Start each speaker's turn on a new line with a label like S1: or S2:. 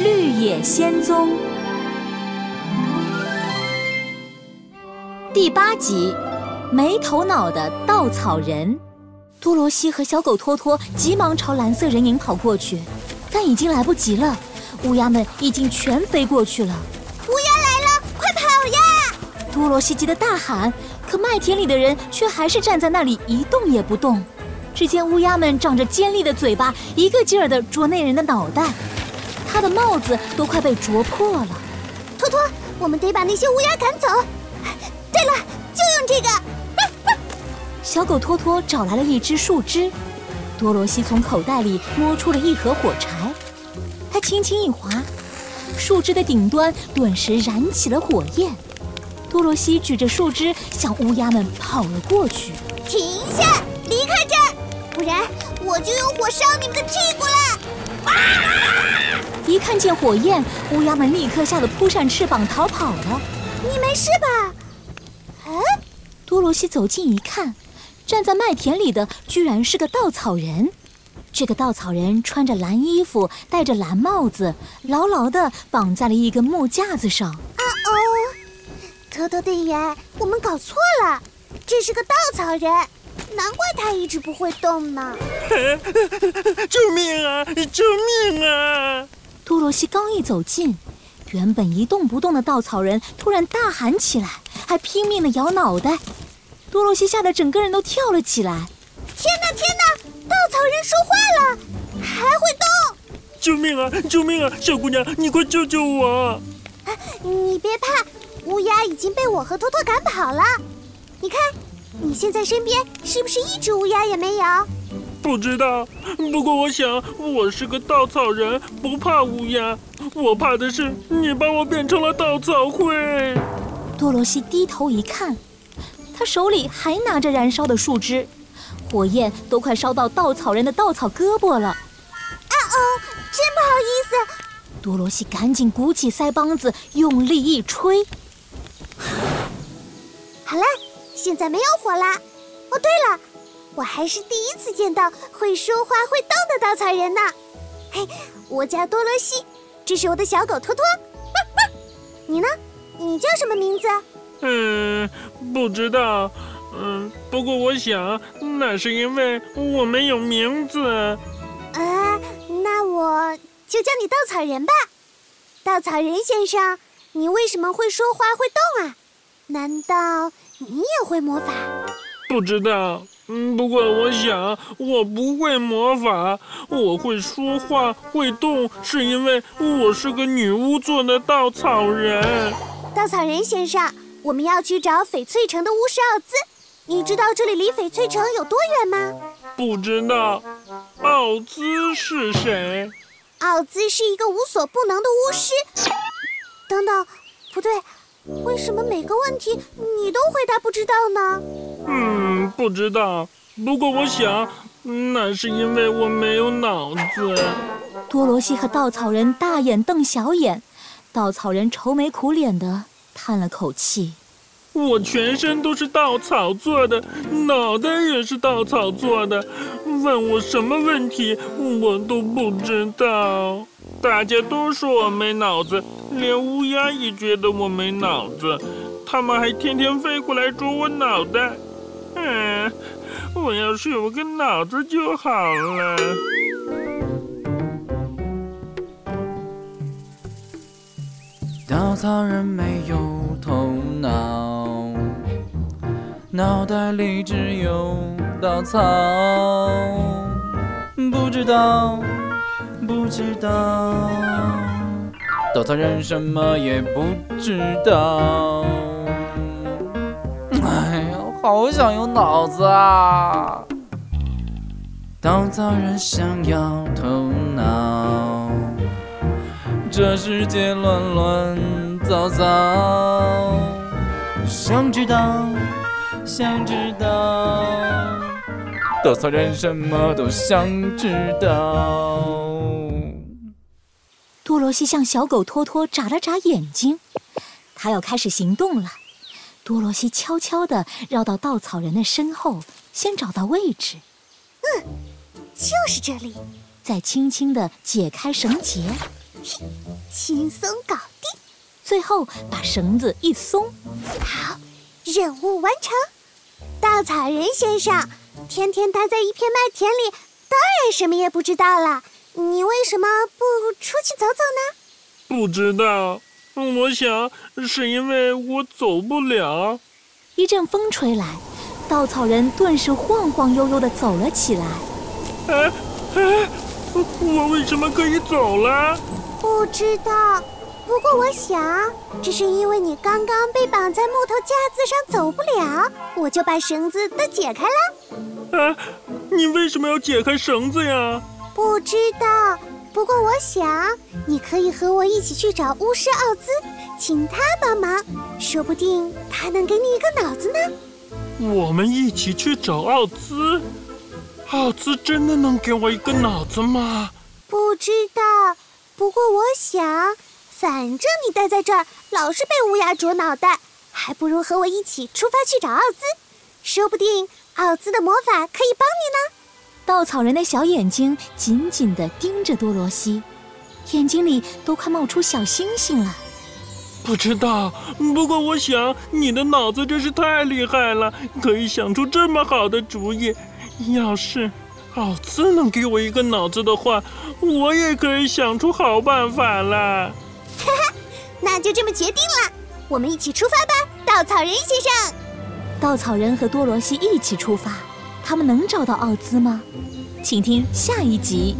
S1: 绿野仙踪》第八集：没头脑的稻草人。多罗西和小狗托托急忙朝蓝色人影跑过去，但已经来不及了。乌鸦们已经全飞过去了。
S2: 乌鸦来了，快跑呀！
S1: 多罗西急得大喊，可麦田里的人却还是站在那里一动也不动。只见乌鸦们长着尖利的嘴巴，一个劲儿地啄那人的脑袋，他的帽子都快被啄破了。
S2: 托托，我们得把那些乌鸦赶走。对了，就用这个。
S1: 小狗托托找来了一只树枝，多罗西从口袋里摸出了一盒火柴，他轻轻一划，树枝的顶端顿时燃起了火焰。多罗西举着树枝向乌鸦们跑了过去。
S2: 停下，离开这儿，不然我就用火烧你们的屁股了！
S1: 一看见火焰，乌鸦们立刻吓得扑扇翅膀逃跑了。
S2: 你没事吧？
S1: 嗯，多罗西走近一看。站在麦田里的居然是个稻草人，这个稻草人穿着蓝衣服，戴着蓝帽子，牢牢地绑在了一根木架子上。啊哦，
S2: 托托队员，我们搞错了，这是个稻草人，难怪它一直不会动呢。
S3: 救命啊！救命啊！
S1: 多罗西刚一走近，原本一动不动的稻草人突然大喊起来，还拼命的摇脑袋。多罗西吓得整个人都跳了起来！
S2: 天哪，天哪！稻草人说话了，还会动！
S3: 救命啊！救命啊！小姑娘，你快救救我！
S2: 你别怕，乌鸦已经被我和托托赶跑了。你看，你现在身边是不是一只乌鸦也没有？
S3: 不知道，不过我想我是个稻草人，不怕乌鸦。我怕的是你把我变成了稻草灰。
S1: 多罗西低头一看。他手里还拿着燃烧的树枝，火焰都快烧到稻草人的稻草胳膊了。啊
S2: 哦，真不好意思！
S1: 多罗西赶紧鼓起腮帮子，用力一吹。
S2: 好了，现在没有火啦。哦，对了，我还是第一次见到会说话、会动的稻草人呢。嘿，我叫多罗西，这是我的小狗托托。你呢？你叫什么名字？
S3: 嗯，不知道。嗯，不过我想，那是因为我没有名字。
S2: 啊，那我就叫你稻草人吧。稻草人先生，你为什么会说话会动啊？难道你也会魔法？
S3: 不知道。嗯，不过我想，我不会魔法。我会说话会动，是因为我是个女巫做的稻草人。
S2: 稻草人先生。我们要去找翡翠城的巫师奥兹，你知道这里离翡翠城有多远吗？
S3: 不知道。奥兹是谁？
S2: 奥兹是一个无所不能的巫师。等等，不对，为什么每个问题你都回答不知道呢？
S3: 嗯，不知道。不过我想，那是因为我没有脑子。
S1: 多罗西和稻草人大眼瞪小眼，稻草人愁眉苦脸的。叹了口气，
S3: 我全身都是稻草做的，脑袋也是稻草做的。问我什么问题，我都不知道。大家都说我没脑子，连乌鸦也觉得我没脑子，他们还天天飞过来啄我脑袋。嗯，我要是有个脑子就好了。
S4: 稻草人没有头脑，脑袋里只有稻草。不知道，知道，稻草人什么也不知道。哎呀，好想有脑子啊！稻草人想要头脑。这世界乱乱糟糟，想知道，想知道，稻草人什么都想知道。
S1: 多罗西向小狗托托眨了眨眼睛，他要开始行动了。多罗西悄悄地绕到稻草人的身后，先找到位置。
S2: 嗯，就是这里。
S1: 再轻轻地解开绳结。
S2: 轻松搞定。
S1: 最后把绳子一松，
S2: 好，任务完成。稻草人先生，天天待在一片麦田里，当然什么也不知道了。你为什么不出去走走呢？
S3: 不知道，我想是因为我走不了。
S1: 一阵风吹来，稻草人顿时晃晃悠悠地走了起来。
S3: 哎哎，我为什么可以走了？
S2: 不知道。不过我想，这是因为你刚刚被绑在木头架子上走不了，我就把绳子都解开了。
S3: 啊，你为什么要解开绳子呀？
S2: 不知道。不过我想，你可以和我一起去找巫师奥兹，请他帮忙，说不定他能给你一个脑子呢。
S3: 我们一起去找奥兹？奥兹真的能给我一个脑子吗？
S2: 不知道。不过我想。反正你待在这儿，老是被乌鸦啄脑袋，还不如和我一起出发去找奥兹，说不定奥兹的魔法可以帮你呢。
S1: 稻草人的小眼睛紧紧地盯着多罗西，眼睛里都快冒出小星星了。
S3: 不知道，不过我想你的脑子真是太厉害了，可以想出这么好的主意。要是奥兹能给我一个脑子的话，我也可以想出好办法了。
S2: 哈哈，那就这么决定了，我们一起出发吧，稻草人先生。
S1: 稻草人和多罗西一起出发，他们能找到奥兹吗？请听下一集。